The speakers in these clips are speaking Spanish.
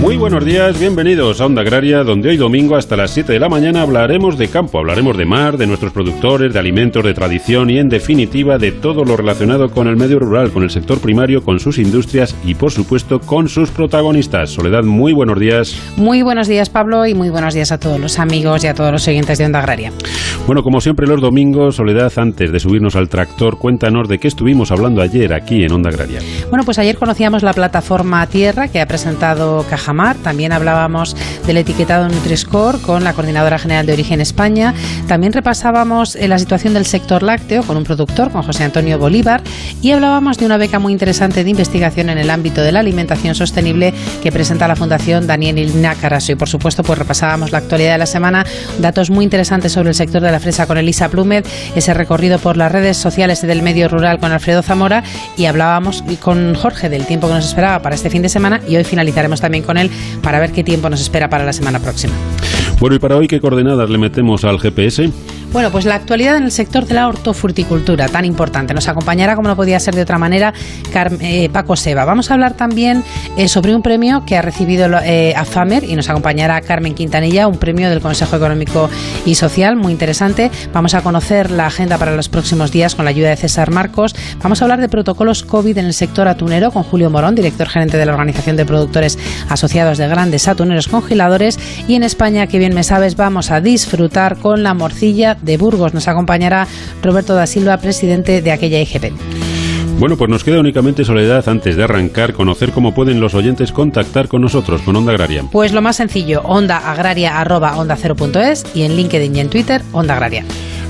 Muy buenos días, bienvenidos a Onda Agraria, donde hoy domingo hasta las 7 de la mañana hablaremos de campo, hablaremos de mar, de nuestros productores, de alimentos, de tradición y en definitiva de todo lo relacionado con el medio rural, con el sector primario, con sus industrias y por supuesto con sus protagonistas. Soledad, muy buenos días. Muy buenos días Pablo y muy buenos días a todos los amigos y a todos los siguientes de Onda Agraria. Bueno, como siempre los domingos, Soledad, antes de subirnos al tractor, cuéntanos de qué estuvimos hablando ayer aquí en Onda Agraria. Bueno, pues ayer conocíamos la plataforma Tierra que ha presentado También hablábamos del etiquetado Nutri-Score con la Coordinadora General de Origen España. También repasábamos eh, la situación del sector lácteo con un productor, con José Antonio Bolívar. Y hablábamos de una beca muy interesante de investigación en el ámbito de la alimentación sostenible que presenta la Fundación Daniel Ilna Y por supuesto, pues repasábamos la actualidad de la semana, datos muy interesantes sobre el sector de la fresa con Elisa Plumet, ese recorrido por las redes sociales del medio rural con Alfredo Zamora. Y hablábamos con Jorge del tiempo que nos esperaba para este fin de semana. Y hoy finalizaremos también con él para ver qué tiempo nos espera para la semana próxima. Bueno, y para hoy, ¿qué coordenadas le metemos al GPS? Bueno, pues la actualidad en el sector de la hortofruticultura, tan importante. Nos acompañará, como no podía ser de otra manera, eh, Paco Seba. Vamos a hablar también eh, sobre un premio que ha recibido eh, a FAMER y nos acompañará Carmen Quintanilla, un premio del Consejo Económico y Social muy interesante. Vamos a conocer la agenda para los próximos días con la ayuda de César Marcos. Vamos a hablar de protocolos COVID en el sector atunero con Julio Morón, director gerente de la Organización de Productores Asociados de Grandes Atuneros Congeladores. Y en España, que bien me sabes, vamos a disfrutar con la morcilla de Burgos. Nos acompañará Roberto da Silva, presidente de aquella IGP. Bueno, pues nos queda únicamente Soledad antes de arrancar, conocer cómo pueden los oyentes contactar con nosotros, con Onda Agraria. Pues lo más sencillo, ondaagraria.onda0.es y en LinkedIn y en Twitter, Onda Agraria.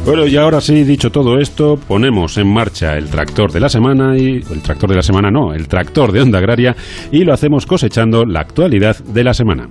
Bueno, y ahora sí, dicho todo esto, ponemos en marcha el tractor de la semana y el tractor de la semana no, el tractor de Onda Agraria y lo hacemos cosechando la actualidad de la semana.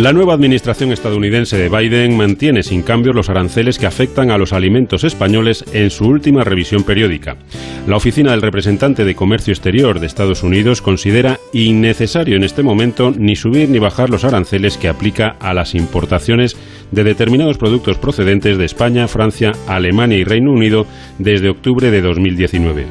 La nueva administración estadounidense de Biden mantiene sin cambios los aranceles que afectan a los alimentos españoles en su última revisión periódica. La oficina del representante de Comercio Exterior de Estados Unidos considera innecesario en este momento ni subir ni bajar los aranceles que aplica a las importaciones de determinados productos procedentes de España, Francia, Alemania y Reino Unido desde octubre de 2019.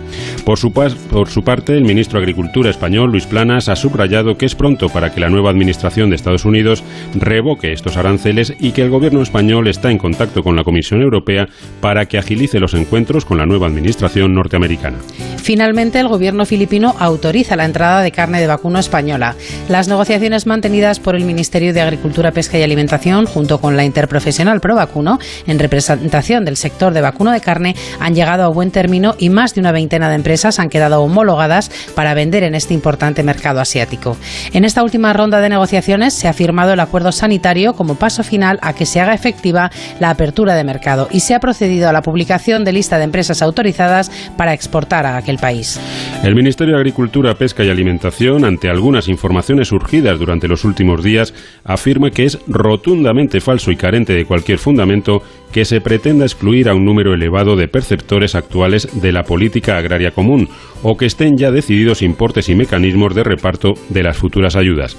Por su, por su parte, el ministro de Agricultura español, Luis Planas, ha subrayado que es pronto para que la nueva administración de Estados Unidos revoque estos aranceles y que el gobierno español está en contacto con la Comisión Europea para que agilice los encuentros con la nueva administración norteamericana. Finalmente, el gobierno filipino autoriza la entrada de carne de vacuno española. Las negociaciones mantenidas por el Ministerio de Agricultura, Pesca y Alimentación junto con la interprofesional Pro Vacuno en representación del sector de vacuno de carne han llegado a buen término y más de una veintena de empresas han quedado homologadas para vender en este importante mercado asiático. En esta última ronda de negociaciones se ha firmado el acuerdo sanitario como paso final a que se haga efectiva la apertura de mercado y se ha procedido a la publicación de lista de empresas autorizadas para exportar a aquel país. El Ministerio de Agricultura, Pesca y Alimentación, ante algunas informaciones surgidas durante los últimos días, afirma que es rotundamente falso y carente de cualquier fundamento que se pretenda excluir a un número elevado de perceptores actuales de la política agraria común o que estén ya decididos importes y mecanismos de reparto de las futuras ayudas.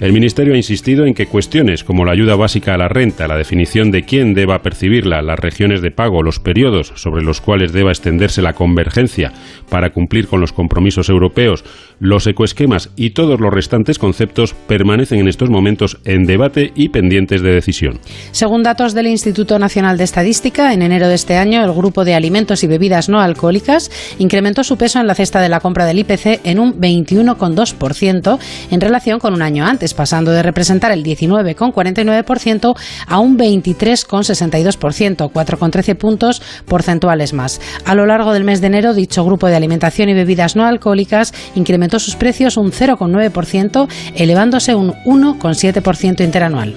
El Ministerio ha insistido en que cuestiones como la ayuda básica a la renta, la definición de quién deba percibirla, las regiones de pago, los periodos sobre los cuales deba extenderse la convergencia para cumplir con los compromisos europeos, los ecoesquemas y todos los restantes conceptos permanecen en estos momentos en debate y pendientes de decisión. Según datos del Instituto Nacional de Estadística, en enero de este año el grupo de alimentos y bebidas no alcohólicas incrementó su peso en la cesta de la compra del IPC en un 21,2% en relación con un año antes pasando de representar el 19,49% a un 23,62%, 4,13 puntos porcentuales más. A lo largo del mes de enero, dicho grupo de alimentación y bebidas no alcohólicas incrementó sus precios un 0,9%, elevándose un 1,7% interanual.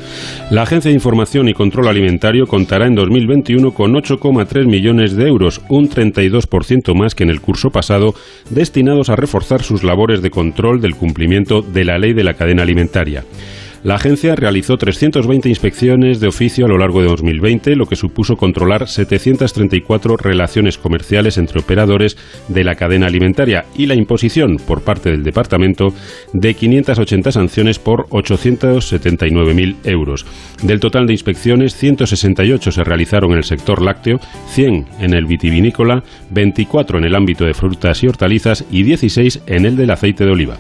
La Agencia de Información y Control Alimentario contará en 2021 con 8,3 millones de euros, un 32% más que en el curso pasado, destinados a reforzar sus labores de control del cumplimiento de la ley de la cadena alimentaria. La agencia realizó 320 inspecciones de oficio a lo largo de 2020, lo que supuso controlar 734 relaciones comerciales entre operadores de la cadena alimentaria y la imposición por parte del departamento de 580 sanciones por 879.000 euros. Del total de inspecciones, 168 se realizaron en el sector lácteo, 100 en el vitivinícola, 24 en el ámbito de frutas y hortalizas y 16 en el del aceite de oliva.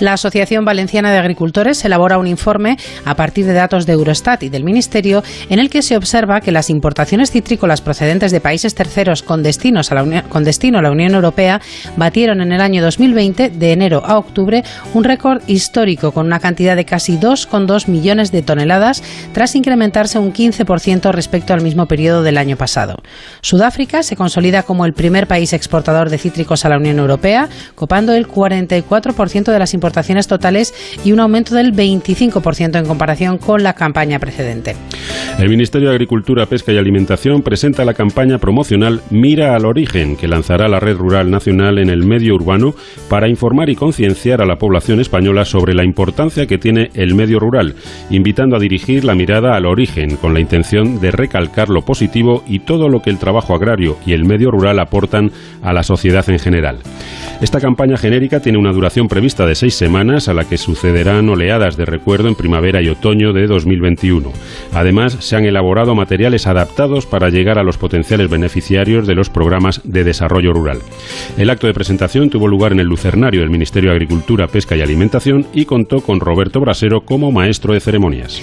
La Asociación Valenciana de Agricultores elabora un informe a partir de datos de Eurostat y del Ministerio en el que se observa que las importaciones citrícolas procedentes de países terceros con, destino a la Unión Europea batieron en el año 2020, de enero a octubre, un récord histórico con una cantidad de casi 2,2 millones de toneladas, tras incrementarse un 15% respecto al mismo periodo del año pasado. Sudáfrica se consolida como el primer país exportador de cítricos a la Unión Europea, copando el 44% de las importaciones importaciones totales y un aumento del 25% en comparación con la campaña precedente. El Ministerio de Agricultura, Pesca y Alimentación presenta la campaña promocional Mira al Origen, que lanzará la Red Rural Nacional en el medio urbano para informar y concienciar a la población española sobre la importancia que tiene el medio rural, invitando a dirigir la mirada al origen con la intención de recalcar lo positivo y todo lo que el trabajo agrario y el medio rural aportan a la sociedad en general. Esta campaña genérica tiene una duración prevista de seis semanas a la que sucederán oleadas de recuerdo en primavera y otoño de 2021. Además, se han elaborado materiales adaptados para llegar a los potenciales beneficiarios de los programas de desarrollo rural. El acto de presentación tuvo lugar en el Lucernario del Ministerio de Agricultura, Pesca y Alimentación y contó con Roberto Brasero como maestro de ceremonias.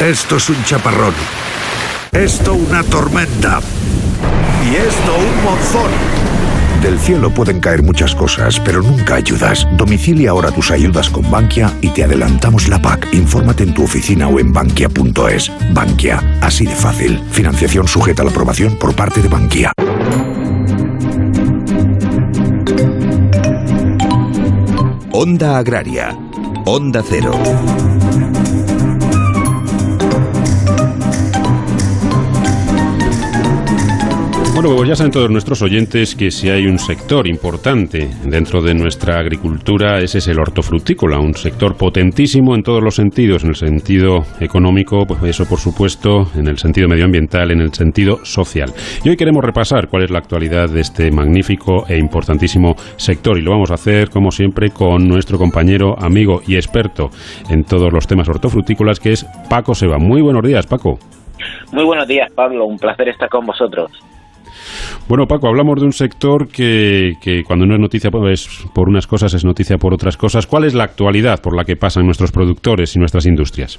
Esto es un chaparrón. Esto una tormenta. Y esto un monzón. Del cielo pueden caer muchas cosas, pero nunca ayudas. Domicilia ahora tus ayudas con Bankia y te adelantamos la PAC. Infórmate en tu oficina o en bankia.es. Bankia, así de fácil. Financiación sujeta a la aprobación por parte de Bankia. Onda Agraria. Onda Cero. Bueno, pues ya saben todos nuestros oyentes que si hay un sector importante dentro de nuestra agricultura, ese es el hortofrutícola, un sector potentísimo en todos los sentidos, en el sentido económico, pues eso por supuesto, en el sentido medioambiental, en el sentido social. Y hoy queremos repasar cuál es la actualidad de este magnífico e importantísimo sector y lo vamos a hacer como siempre con nuestro compañero, amigo y experto en todos los temas hortofrutícolas que es Paco Seba. Muy buenos días, Paco. Muy buenos días, Pablo. Un placer estar con vosotros. Bueno, Paco, hablamos de un sector que, cuando no es noticia pues, por unas cosas, es noticia por otras cosas. ¿Cuál es la actualidad por la que pasan nuestros productores y nuestras industrias?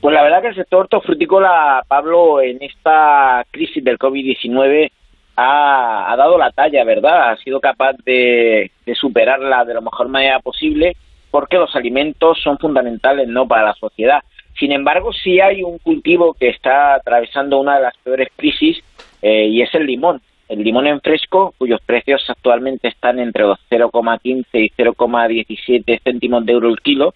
Pues la verdad que el sector hortofrutícola, Pablo, en esta crisis del COVID-19 ha, dado la talla, ¿verdad? Ha sido capaz de, de superarla de la mejor manera posible porque los alimentos son fundamentales no para la sociedad. Sin embargo, sí hay un cultivo que está atravesando una de las peores crisis eh, y es el limón. El limón en fresco, cuyos precios actualmente están entre los 0,15 y 0,17 céntimos de euro el kilo,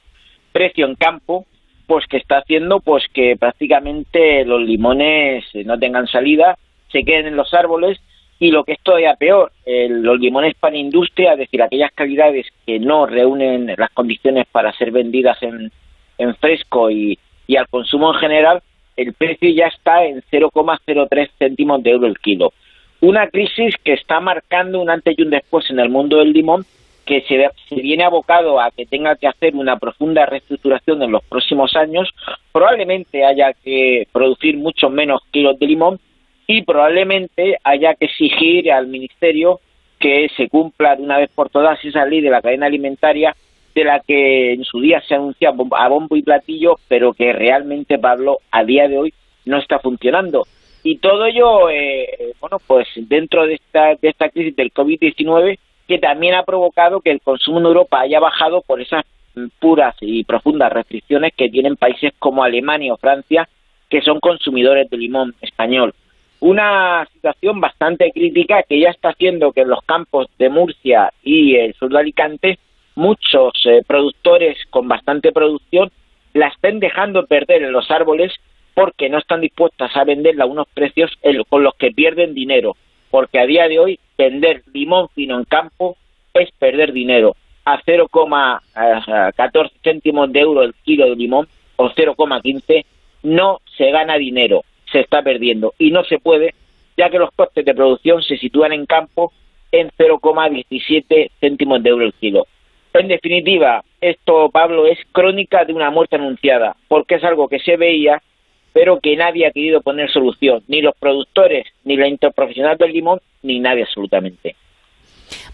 precio en campo, pues que está haciendo pues que prácticamente los limones no tengan salida, se queden en los árboles y lo que es todavía peor, los limones para industria, es decir, aquellas calidades que no reúnen las condiciones para ser vendidas en, en fresco y al consumo en general, el precio ya está en 0,03 céntimos de euro el kilo. Una crisis que está marcando un antes y un después en el mundo del limón que se, se, viene abocado a que tenga que hacer una profunda reestructuración en los próximos años, probablemente haya que producir muchos menos kilos de limón y probablemente haya que exigir al Ministerio que se cumpla de una vez por todas esa ley de la cadena alimentaria de la que en su día se anuncia a bombo y platillo, pero que realmente, Pablo, a día de hoy no está funcionando. Y todo ello, eh, bueno, pues dentro de esta, de esta crisis del COVID-19, que también ha provocado que el consumo en Europa haya bajado por esas puras y profundas restricciones que tienen países como Alemania o Francia, que son consumidores de limón español. Una situación bastante crítica que ya está haciendo que en los campos de Murcia y el sur de Alicante muchos eh, productores con bastante producción la estén dejando perder en los árboles porque no están dispuestas a venderla a unos precios con los que pierden dinero, porque a día de hoy vender limón fino en campo es perder dinero. A 0,14 céntimos de euro el kilo de limón o 0,15 no se gana dinero, se está perdiendo y no se puede, ya que los costes de producción se sitúan en campo en 0,17 céntimos de euro el kilo. En definitiva, esto, Pablo, es crónica de una muerte anunciada, porque es algo que se veía pero que nadie ha querido poner solución, ni los productores, ni la interprofesional del limón, ni nadie absolutamente.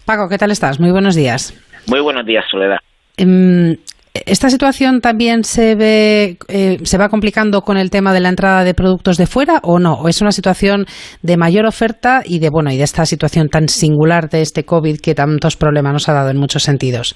Paco, ¿qué tal estás? Muy buenos días. Muy buenos días, Soledad. Em, ¿Esta situación también se ve, eh, se va complicando con el tema de la entrada de productos de fuera o no? ¿O es una situación de mayor oferta y de bueno y de esta situación tan singular de este COVID que tantos problemas nos ha dado en muchos sentidos?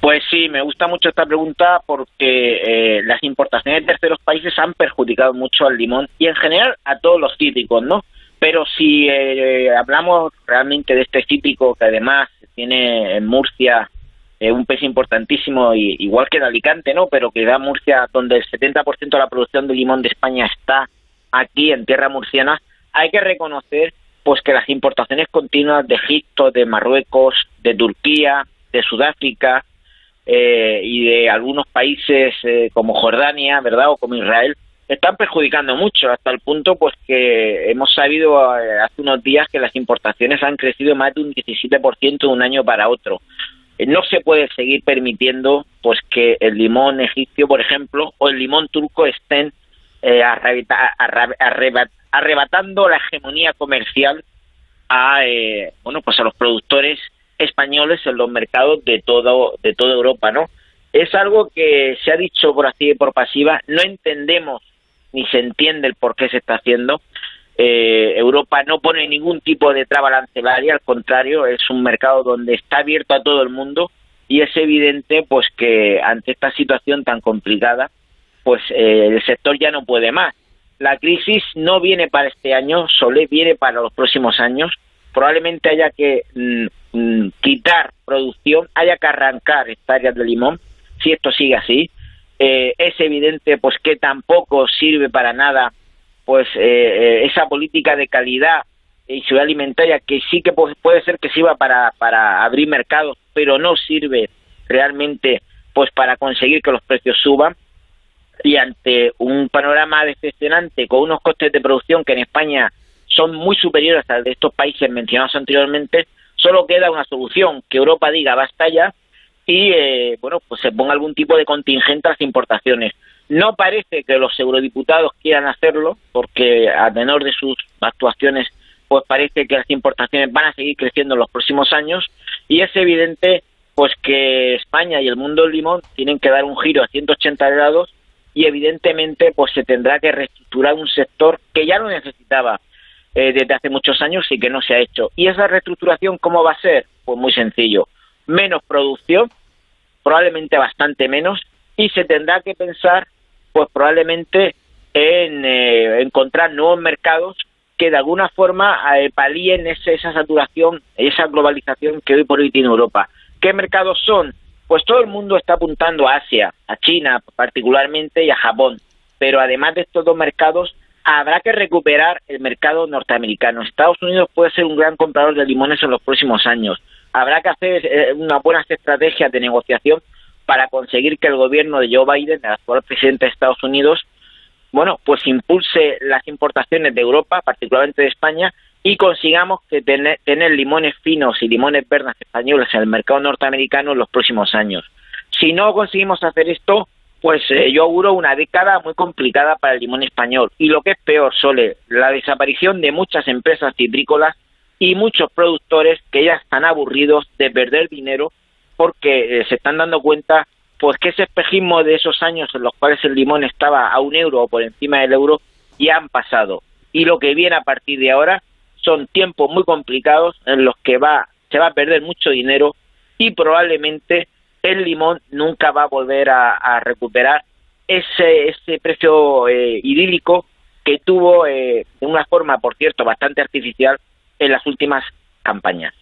Pues sí, me gusta mucho esta pregunta porque eh, las importaciones de terceros países han perjudicado mucho al limón y en general a todos los cítricos, ¿no? Pero si eh, hablamos realmente de este cítrico que además tiene en Murcia eh, un peso importantísimo, igual que en Alicante, ¿no? Pero que da Murcia, donde el 70% de la producción de limón de España está aquí en tierra murciana, hay que reconocer pues que las importaciones continuas de Egipto, de Marruecos, de Turquía, de Sudáfrica eh, y de algunos países eh, como Jordania, ¿verdad? O como Israel, están perjudicando mucho, hasta el punto pues que hemos sabido eh, hace unos días que las importaciones han crecido más de un 17% de un año para otro. No se puede seguir permitiendo pues que el limón egipcio, por ejemplo, o el limón turco estén arrebatando la hegemonía comercial a bueno pues a los productores españoles en los mercados de todo de toda Europa, ¿no? Es algo que se ha dicho por así y por pasiva, no entendemos ni se entiende el por qué se está haciendo. Eh, Europa no pone ningún tipo de traba arancelaria, al contrario, es un mercado donde está abierto a todo el mundo y es evidente pues que ante esta situación tan complicada, pues eh, el sector ya no puede más. La crisis no viene para este año, solo viene para los próximos años. Probablemente haya que mm, Mm, quitar producción, haya que arrancar hectáreas de limón, si esto sigue así. Eh, es evidente pues que tampoco sirve para nada pues eh, eh, esa política de calidad y seguridad alimentaria que sí que puede ser que sirva para, para abrir mercados, pero no sirve realmente pues para conseguir que los precios suban y ante un panorama decepcionante con unos costes de producción que en España son muy superiores a de estos países mencionados anteriormente, Solo queda una solución, que Europa diga basta ya y eh, bueno, pues se ponga algún tipo de contingente a las importaciones. No parece que los eurodiputados quieran hacerlo, porque a menor de sus actuaciones, pues parece que las importaciones van a seguir creciendo en los próximos años y es evidente pues que España y el mundo del limón tienen que dar un giro a 180 grados y evidentemente pues se tendrá que reestructurar un sector que ya lo necesitaba eh, desde hace muchos años y que no se ha hecho. ¿Y esa reestructuración cómo va a ser? Pues muy sencillo. Menos producción, probablemente bastante menos, y se tendrá que pensar, pues probablemente en eh, encontrar nuevos mercados que de alguna forma eh, palíen esa saturación, esa globalización que hoy por hoy tiene Europa. ¿Qué mercados son? Pues todo el mundo está apuntando a Asia, a China particularmente y a Japón. Pero además de estos dos mercados, habrá que recuperar el mercado norteamericano. Estados Unidos puede ser un gran comprador de limones en los próximos años. Habrá que hacer eh, unas buenas estrategias de negociación para conseguir que el gobierno de Joe Biden, el actual presidente de Estados Unidos, bueno, pues impulse las importaciones de Europa, particularmente de España, y consigamos que tener, limones finos y limones verdes españoles en el mercado norteamericano en los próximos años. Si no conseguimos hacer esto, pues eh, yo auguro una década muy complicada para el limón español. Y lo que es peor, Sole, la desaparición de muchas empresas citrícolas y muchos productores que ya están aburridos de perder dinero porque eh, se están dando cuenta pues que ese espejismo de esos años en los cuales el limón estaba a un euro o por encima del euro ya han pasado. Y lo que viene a partir de ahora son tiempos muy complicados en los que va, se va a perder mucho dinero y probablemente el limón nunca va a volver a, recuperar ese, ese precio eh, idílico que tuvo eh, de una forma, por cierto, bastante artificial en las últimas campañas.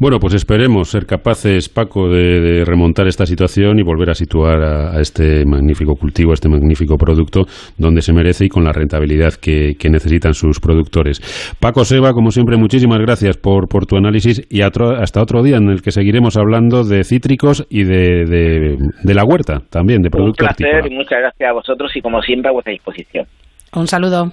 Bueno, pues esperemos ser capaces, Paco, de, remontar esta situación y volver a situar a, este magnífico cultivo, a este magnífico producto donde se merece y con la rentabilidad que, necesitan sus productores. Paco Seba, como siempre, muchísimas gracias por, por tu análisis y hasta otro día en el que seguiremos hablando de cítricos y de, de, la huerta también, de productos. Un placer y muchas gracias a vosotros y como siempre a vuestra disposición. Un saludo.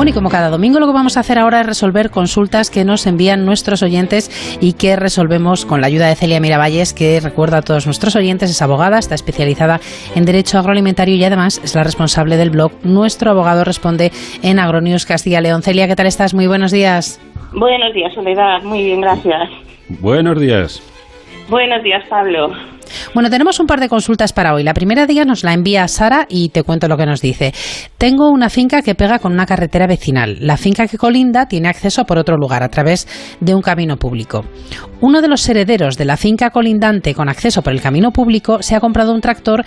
Bueno, y como cada domingo lo que vamos a hacer ahora es resolver consultas que nos envían nuestros oyentes y que resolvemos con la ayuda de Celia Miravalles, que recuerda a todos nuestros oyentes, es abogada, está especializada en Derecho Agroalimentario y además es la responsable del blog Nuestro Abogado Responde en Agronews Castilla León. Celia, ¿qué tal estás? Muy buenos días. Buenos días, Soledad. Muy bien, gracias. Buenos días. Buenos días, Pablo. Bueno, tenemos un par de consultas para hoy. La primera día nos la envía Sara y te cuento lo que nos dice. Tengo una finca que pega con una carretera vecinal. La finca que colinda tiene acceso por otro lugar, a través de un camino público. Uno de los herederos de la finca colindante con acceso por el camino público se ha comprado un tractor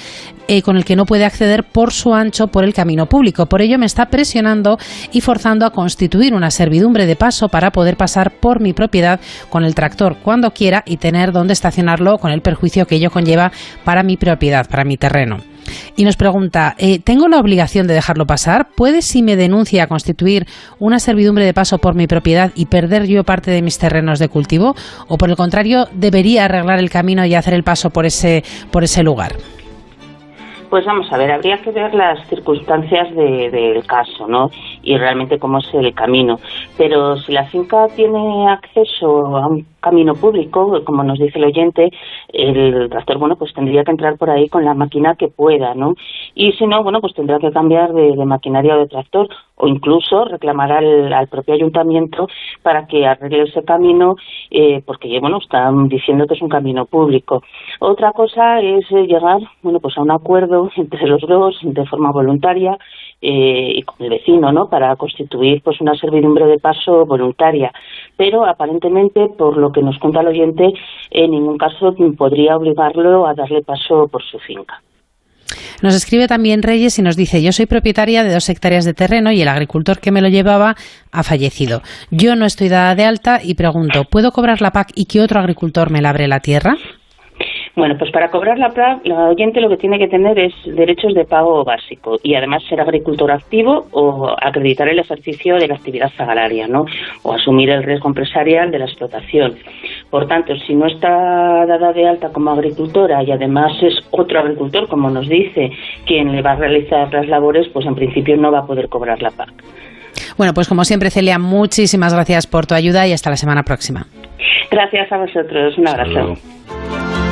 eh, con el que no puede acceder por su ancho por el camino público. Por ello me está presionando y forzando a constituir una servidumbre de paso para poder pasar por mi propiedad con el tractor cuando quiera y tener donde estacionarlo con el perjuicio que ello conlleva para mi propiedad, para mi terreno. Y nos pregunta, eh, ¿tengo la obligación de dejarlo pasar? ¿Puede si me denuncia constituir una servidumbre de paso por mi propiedad y perder yo parte de mis terrenos de cultivo? ¿O por el contrario, debería arreglar el camino y hacer el paso por ese, por ese lugar? Pues vamos a ver, habría que ver las circunstancias del caso, ¿no? Y realmente cómo es el camino. Pero si la finca tiene acceso a un camino público, como nos dice el oyente, el tractor, bueno, pues tendría que entrar por ahí con la máquina que pueda, ¿no? Y si no, bueno, pues tendrá que cambiar de, maquinaria o de tractor o incluso reclamar al, propio ayuntamiento para que arregle ese camino, eh, porque, bueno, están diciendo que es un camino público. Otra cosa es eh, llegar, bueno, pues a un acuerdo entre los dos de forma voluntaria eh, y con el vecino, ¿no? Para constituir, pues, una servidumbre de paso voluntaria. Pero aparentemente, por lo que nos cuenta el oyente, en ningún caso podría obligarlo a darle paso por su finca. Nos escribe también Reyes y nos dice, yo soy propietaria de dos hectáreas de terreno y el agricultor que me lo llevaba ha fallecido. Yo no estoy dada de alta y pregunto, ¿puedo cobrar la PAC y que otro agricultor me labre la tierra? Bueno, pues para cobrar la PAC, la oyente lo que tiene que tener es derechos de pago básico y además ser agricultor activo o acreditar el ejercicio de la actividad agraria, ¿no? O asumir el riesgo empresarial de la explotación. Por tanto, si no está dada de alta como agricultora y además es otro agricultor, como nos dice, quien le va a realizar las labores, pues en principio no va a poder cobrar la PAC. Bueno, pues como siempre, Celia, muchísimas gracias por tu ayuda y hasta la semana próxima. Gracias a vosotros. Un abrazo.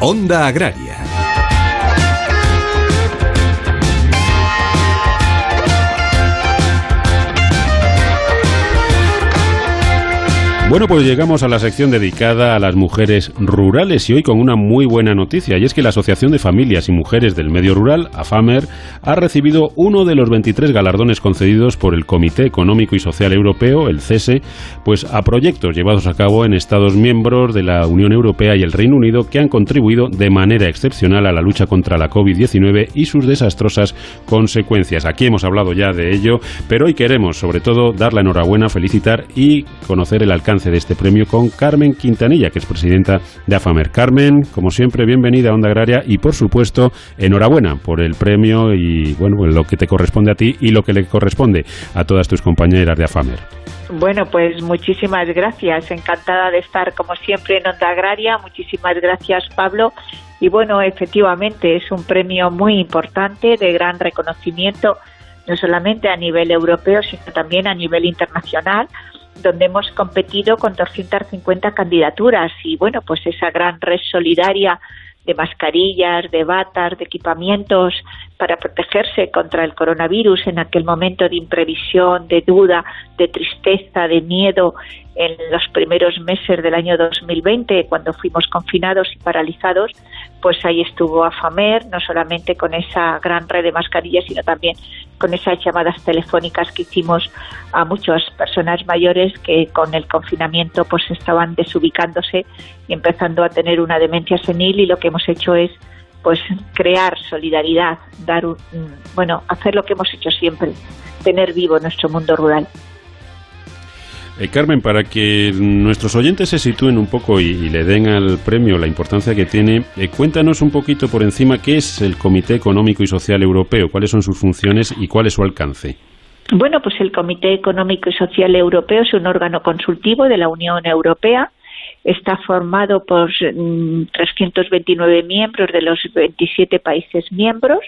Onda Agraria. Bueno, pues llegamos a la sección dedicada a las mujeres rurales y hoy con una muy buena noticia, y es que la Asociación de Familias y Mujeres del Medio Rural, AFAMER, ha recibido uno de los 23 galardones concedidos por el Comité Económico y Social Europeo, el CESE, pues a proyectos llevados a cabo en Estados miembros de la Unión Europea y el Reino Unido que han contribuido de manera excepcional a la lucha contra la COVID-19 y sus desastrosas consecuencias. Aquí hemos hablado ya de ello, pero hoy queremos sobre todo dar la enhorabuena, felicitar y conocer el alcance de este premio con Carmen Quintanilla, que es presidenta de AFAMER. Carmen, como siempre, bienvenida a Onda Agraria y, por supuesto, enhorabuena por el premio y, bueno, lo que te corresponde a ti y lo que le corresponde a todas tus compañeras de AFAMER. Bueno, pues muchísimas gracias. Encantada de estar, como siempre, en Onda Agraria. Muchísimas gracias, Pablo. Y bueno, efectivamente, es un premio muy importante, de gran reconocimiento, no solamente a nivel europeo, sino también a nivel internacional donde hemos competido con 250 candidaturas y bueno, pues esa gran red solidaria de mascarillas, de batas, de equipamientos para protegerse contra el coronavirus en aquel momento de imprevisión, de duda, de tristeza, de miedo en los primeros meses del año 2020, cuando fuimos confinados y paralizados, pues ahí estuvo AFAMER, no solamente con esa gran red de mascarillas, sino también con esas llamadas telefónicas que hicimos a muchas personas mayores que con el confinamiento pues estaban desubicándose y empezando a tener una demencia senil y lo que hemos hecho es pues crear solidaridad, dar un, bueno, hacer lo que hemos hecho siempre, tener vivo nuestro mundo rural. Eh, Carmen, para que nuestros oyentes se sitúen un poco y, le den al premio la importancia que tiene, eh, cuéntanos un poquito por encima qué es el Comité Económico y Social Europeo, cuáles son sus funciones y cuál es su alcance. Bueno, pues el Comité Económico y Social Europeo es un órgano consultivo de la Unión Europea. Está formado por 329 mm, miembros de los 27 países miembros.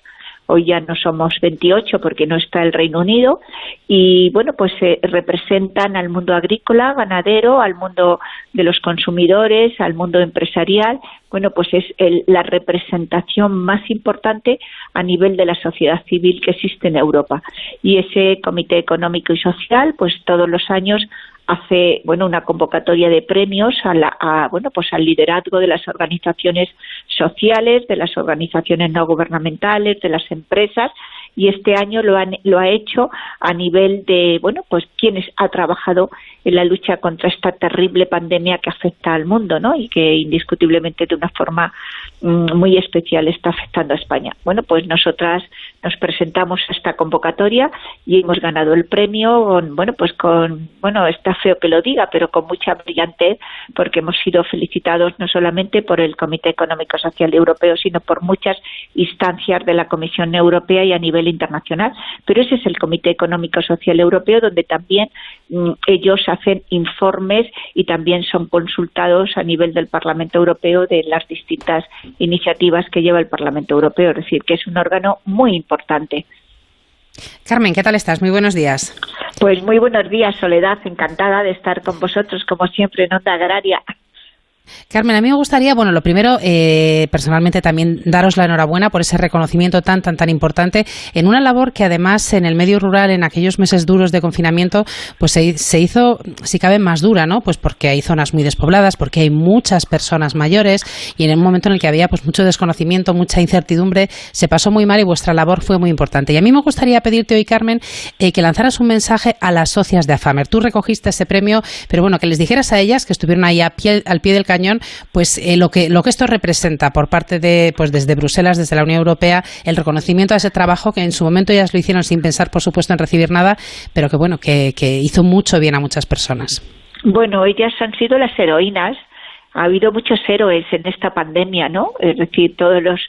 Hoy ya no somos 28 porque no está el Reino Unido. Y bueno pues se representan al mundo agrícola, ganadero, al mundo de los consumidores, al mundo empresarial, bueno pues es la representación más importante a nivel de la sociedad civil que existe en Europa. Y ese Comité Económico y Social pues todos los años hace bueno una convocatoria de premios a, bueno pues al liderazgo de las organizaciones sociales de las organizaciones no gubernamentales de las empresas y este año lo, han, lo ha hecho a nivel de, bueno, pues quienes ha trabajado en la lucha contra esta terrible pandemia que afecta al mundo, ¿no? Y que indiscutiblemente de una forma mm, muy especial está afectando a España. Bueno, pues nosotras nos presentamos a esta convocatoria y hemos ganado el premio con, bueno, pues con, bueno, está feo que lo diga, pero con mucha brillantez porque hemos sido felicitados no solamente por el Comité Económico Social Europeo, sino por muchas instancias de la Comisión Europea y a nivel internacional. Pero ese es el Comité Económico Social Europeo, donde también mm, ellos hacen informes y también son consultados a nivel del Parlamento Europeo de las distintas iniciativas que lleva el Parlamento Europeo. Es decir, que es un órgano muy importante. Carmen, ¿qué tal estás? Muy buenos días. Pues muy buenos días, Soledad. Encantada de estar con vosotros, como siempre, en Onda Agraria. Carmen, a mí me gustaría, bueno, lo primero, eh, personalmente también daros la enhorabuena por ese reconocimiento tan, tan, tan importante en una labor que además en el medio rural, en aquellos meses duros de confinamiento, pues se, hizo, si cabe, más dura, ¿no? Pues porque hay zonas muy despobladas, porque hay muchas personas mayores y en un momento en el que había pues mucho desconocimiento, mucha incertidumbre, se pasó muy mal y vuestra labor fue muy importante. Y a mí me gustaría pedirte hoy, Carmen, eh, que lanzaras un mensaje a las socias de AFAMER. Tú recogiste ese premio, pero bueno, que les dijeras a ellas que estuvieron ahí al pie del cañón, pues eh, lo que lo que esto representa por parte de pues desde Bruselas, desde la Unión Europea, el reconocimiento a ese trabajo que en su momento ellas lo hicieron sin pensar, por supuesto, en recibir nada, pero que bueno, que, hizo mucho bien a muchas personas. Bueno, ellas han sido las heroínas ha habido muchos héroes en esta pandemia, ¿no? Es decir, todos los,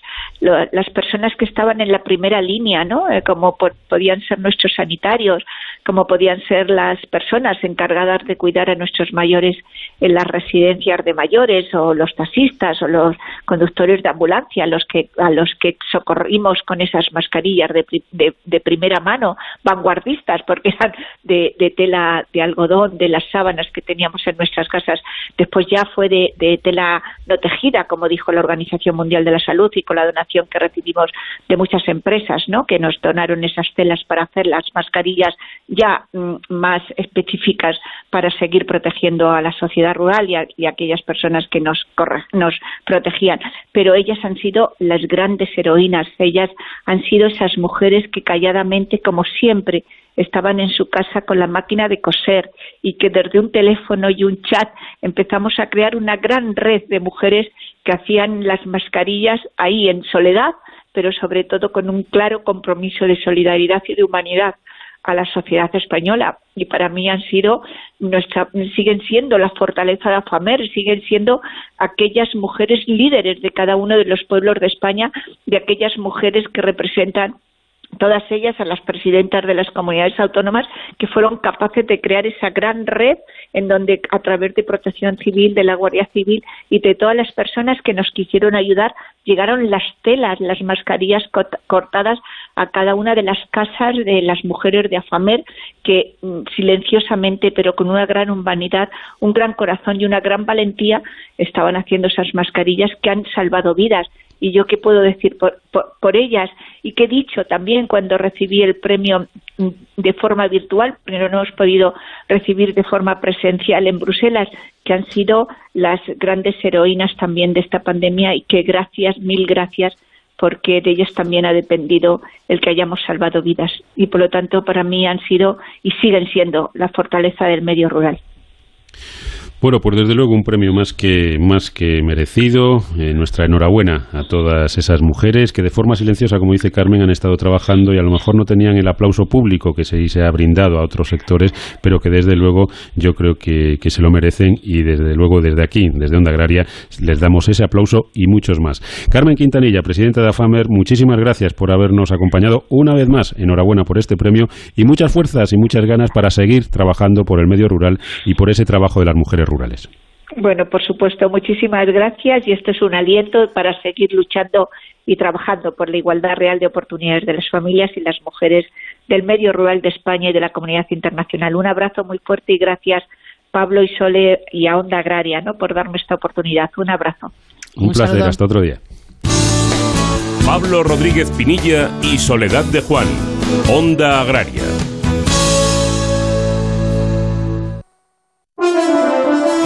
las personas que estaban en la primera línea, ¿no? Eh, como podían ser nuestros sanitarios, como podían ser las personas encargadas de cuidar a nuestros mayores en las residencias de mayores o los taxistas o los conductores de ambulancia, los que a los que socorrimos con esas mascarillas de, de, primera mano, vanguardistas, porque eran de, de tela de algodón, de las sábanas que teníamos en nuestras casas. Después ya fue de de, tela no tejida, como dijo la Organización Mundial de la Salud, y con la donación que recibimos de muchas empresas, ¿no? que nos donaron esas telas para hacer las mascarillas ya mm, más específicas para seguir protegiendo a la sociedad rural y a, aquellas personas que nos, nos protegían. Pero ellas han sido las grandes heroínas, ellas han sido esas mujeres que calladamente, como siempre, estaban en su casa con la máquina de coser y que desde un teléfono y un chat empezamos a crear una gran red de mujeres que hacían las mascarillas ahí en soledad, pero sobre todo con un claro compromiso de solidaridad y de humanidad a la sociedad española. Y para mí han sido nuestra siguen siendo la fortaleza de AFAMER, siguen siendo aquellas mujeres líderes de cada uno de los pueblos de España, de aquellas mujeres que representan todas ellas a las presidentas de las comunidades autónomas que fueron capaces de crear esa gran red en donde a través de protección civil, de la Guardia Civil y de todas las personas que nos quisieron ayudar, llegaron las telas, las mascarillas cortadas a cada una de las casas de las mujeres de Afamer que mm, silenciosamente pero con una gran humanidad, un gran corazón y una gran valentía estaban haciendo esas mascarillas que han salvado vidas. Y yo qué puedo decir por, ellas. Y qué he dicho también cuando recibí el premio de forma virtual, pero no hemos podido recibir de forma presencial en Bruselas, que han sido las grandes heroínas también de esta pandemia y que gracias, mil gracias, porque de ellas también ha dependido el que hayamos salvado vidas y por lo tanto para mí han sido y siguen siendo la fortaleza del medio rural. Bueno, pues desde luego un premio más que, más que merecido. Eh, nuestra enhorabuena a todas esas mujeres que de forma silenciosa, como dice Carmen, han estado trabajando y a lo mejor no tenían el aplauso público que se, se ha brindado a otros sectores, pero que desde luego yo creo que, que se lo merecen y desde luego desde aquí, desde Onda Agraria, les damos ese aplauso y muchos más. Carmen Quintanilla, presidenta de AFAMER, muchísimas gracias por habernos acompañado una vez más. Enhorabuena por este premio y muchas fuerzas y muchas ganas para seguir trabajando por el medio rural y por ese trabajo de las mujeres bueno, por supuesto, muchísimas gracias y esto es un aliento para seguir luchando y trabajando por la igualdad real de oportunidades de las familias y las mujeres del medio rural de España y de la comunidad internacional. Un abrazo muy fuerte y gracias Pablo y Sole y a Onda Agraria ¿no? por darme esta oportunidad. Un abrazo. Un, placer, hasta otro día. Pablo Rodríguez Pinilla y Soledad de Juan, Onda Agraria.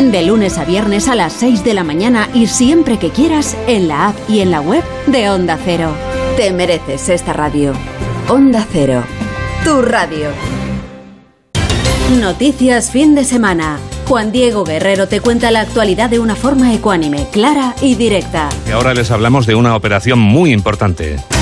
De lunes a viernes a las 6 de la mañana y siempre que quieras en la app y en la web de Onda Cero. Te mereces esta radio. Onda Cero, tu radio. Noticias fin de semana. Juan Diego Guerrero te cuenta la actualidad de una forma ecuánime, clara y directa. Y ahora les hablamos de una operación muy importante.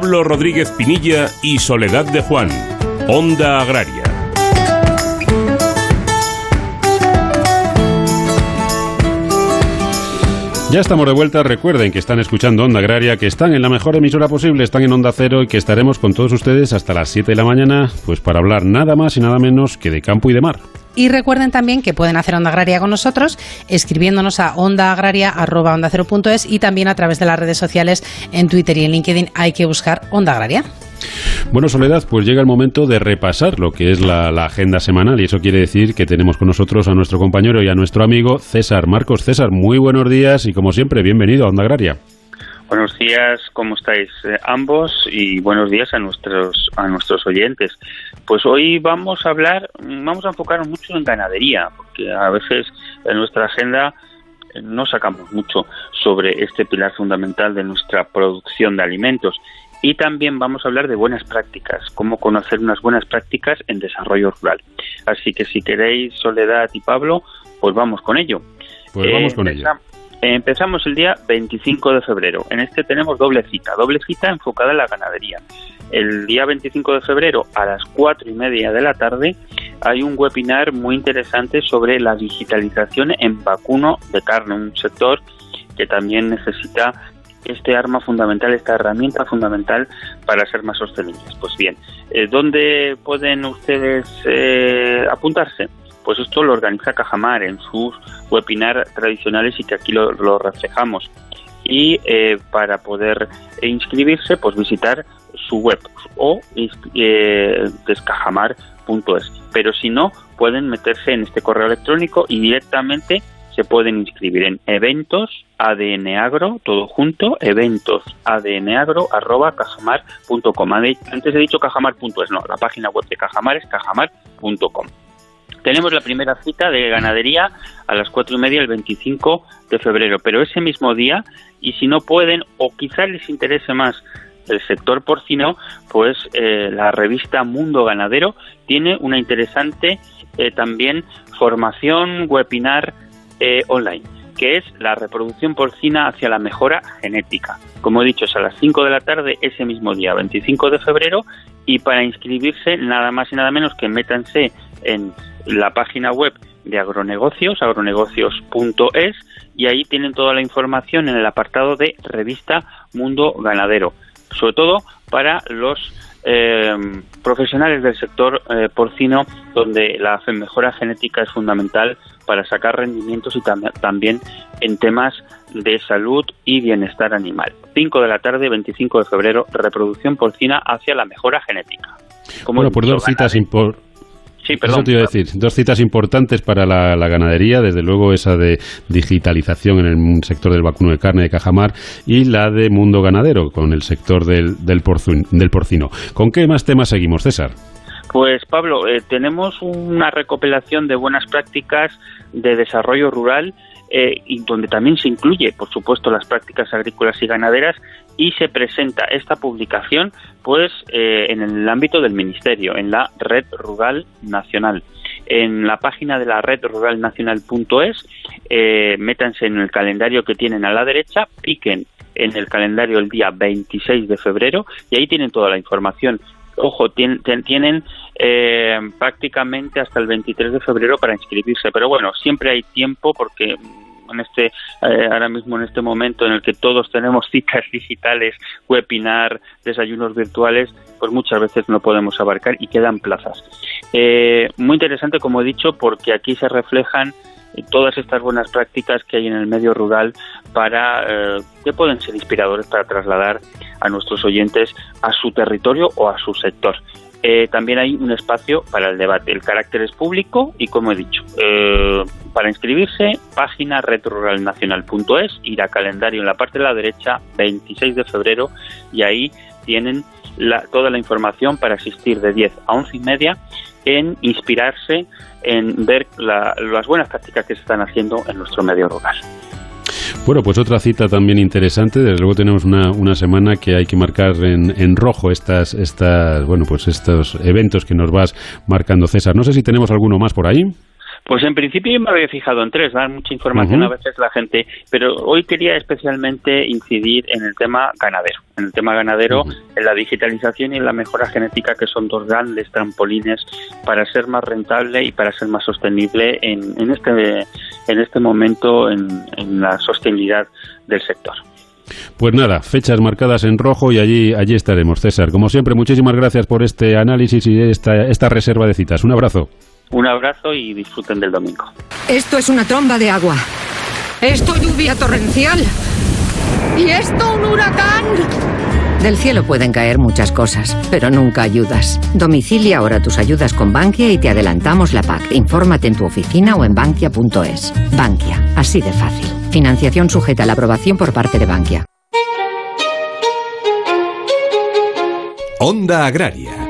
Pablo Rodríguez Pinilla y Soledad de Juan, Onda Agraria. Ya estamos de vuelta. Recuerden que están escuchando Onda Agraria, que están en la mejor emisora posible, están en Onda Cero y que estaremos con todos ustedes hasta las 7 de la mañana, pues para hablar nada más y nada menos que de campo y de mar. Y recuerden también que pueden hacer Onda Agraria con nosotros escribiéndonos a ondaagraria.es y también a través de las redes sociales en Twitter y en LinkedIn hay que buscar Onda Agraria. Bueno, Soledad, pues llega el momento de repasar lo que es la, la, agenda semanal y eso quiere decir que tenemos con nosotros a nuestro compañero y a nuestro amigo César Marcos. César, muy buenos días y como siempre, bienvenido a Onda Agraria. Buenos días, ¿cómo estáis eh, ambos? Y buenos días a nuestros a nuestros oyentes. Pues hoy vamos a hablar, vamos a enfocarnos mucho en ganadería, porque a veces en nuestra agenda eh, no sacamos mucho sobre este pilar fundamental de nuestra producción de alimentos. Y también vamos a hablar de buenas prácticas, cómo conocer unas buenas prácticas en desarrollo rural. Así que si queréis, Soledad y Pablo, pues vamos con ello. Pues vamos con ello. Empezamos el día 25 de febrero. En este tenemos doble cita, doble cita enfocada en la ganadería. El día 25 de febrero a las cuatro y media de la tarde hay un webinar muy interesante sobre la digitalización en vacuno de carne, un sector que también necesita este arma fundamental, esta herramienta fundamental para ser más sostenibles. Pues bien, eh, ¿dónde pueden ustedes eh, apuntarse? Pues esto lo organiza Cajamar en sus webinar tradicionales y que aquí lo, reflejamos. Y eh, para poder inscribirse, pues visitar su web o eh, descajamar.es. Pero si no, pueden meterse en este correo electrónico y directamente se pueden inscribir en eventos adnagro, todo junto, eventos adnagro arroba cajamar.com. Antes he dicho cajamar.es, no, la página web de Cajamar es cajamar.com. Tenemos la primera cita de ganadería a las cuatro y media el 25 de febrero, pero ese mismo día, y si no pueden, o quizás les interese más el sector porcino, pues eh, la revista Mundo Ganadero tiene una interesante eh, también formación webinar eh, online, que es la reproducción porcina hacia la mejora genética. Como he dicho, es a las 5 de la tarde ese mismo día, 25 de febrero, y para inscribirse nada más y nada menos que métanse en la página web de agronegocios, agronegocios.es, y ahí tienen toda la información en el apartado de revista Mundo Ganadero, sobre todo para los eh, profesionales del sector eh, porcino, donde la mejora genética es fundamental para sacar rendimientos y también en temas de salud y bienestar animal. 5 de la tarde, 25 de febrero, reproducción porcina hacia la mejora genética. Como bueno, por dos citas importantes Sí, perdón. Eso te iba a decir. Dos citas importantes para la, ganadería, desde luego esa de digitalización en el sector del vacuno de carne de Cajamar y la de mundo ganadero con el sector del, del, del porcino. ¿Con qué más temas seguimos, César? Pues Pablo, eh, tenemos una recopilación de buenas prácticas de desarrollo rural eh, y donde también se incluye, por supuesto, las prácticas agrícolas y ganaderas y se presenta esta publicación pues eh, en el ámbito del Ministerio, en la Red Rural Nacional. En la página de la red rural nacional.es, eh, métanse en el calendario que tienen a la derecha, piquen en el calendario el día 26 de febrero y ahí tienen toda la información ojo, tienen, tienen eh, prácticamente hasta el 23 de febrero para inscribirse, pero bueno, siempre hay tiempo porque en este eh, ahora mismo en este momento en el que todos tenemos citas digitales, webinar, desayunos virtuales, pues muchas veces no podemos abarcar y quedan plazas. Eh, muy interesante, como he dicho, porque aquí se reflejan todas estas buenas prácticas que hay en el medio rural para eh, que pueden ser inspiradores para trasladar a nuestros oyentes a su territorio o a su sector. Eh, también hay un espacio para el debate. El carácter es público y, como he dicho, eh, para inscribirse, página retroruralnacional.es, ir a calendario en la parte de la derecha, 26 de febrero, y ahí tienen toda la información para asistir de 10 a 11 y media en inspirarse, en ver las buenas prácticas que se están haciendo en nuestro medio rural. Bueno, pues otra cita también interesante. Desde luego tenemos una, una semana que hay que marcar en, en, rojo estas, estas, bueno, pues estos eventos que nos vas marcando, César. No sé si tenemos alguno más por ahí. Pues en principio yo me había fijado en tres, dan mucha información a veces la gente, pero hoy quería especialmente incidir en el tema ganadero, en el tema ganadero, en la digitalización y en la mejora genética, que son dos grandes trampolines para ser más rentable y para ser más sostenible en, en este en este momento en, la sostenibilidad del sector. Pues nada, fechas marcadas en rojo y allí, allí estaremos, César. Como siempre, muchísimas gracias por este análisis y esta, esta reserva de citas. Un abrazo. Un abrazo y disfruten del domingo. Esto es una tromba de agua. Esto lluvia torrencial. ¿Y esto un huracán? Del cielo pueden caer muchas cosas, pero nunca ayudas. Domicilia ahora tus ayudas con Bankia y te adelantamos la PAC. Infórmate en tu oficina o en bankia.es. Bankia, así de fácil. Financiación sujeta a la aprobación por parte de Bankia. Onda Agraria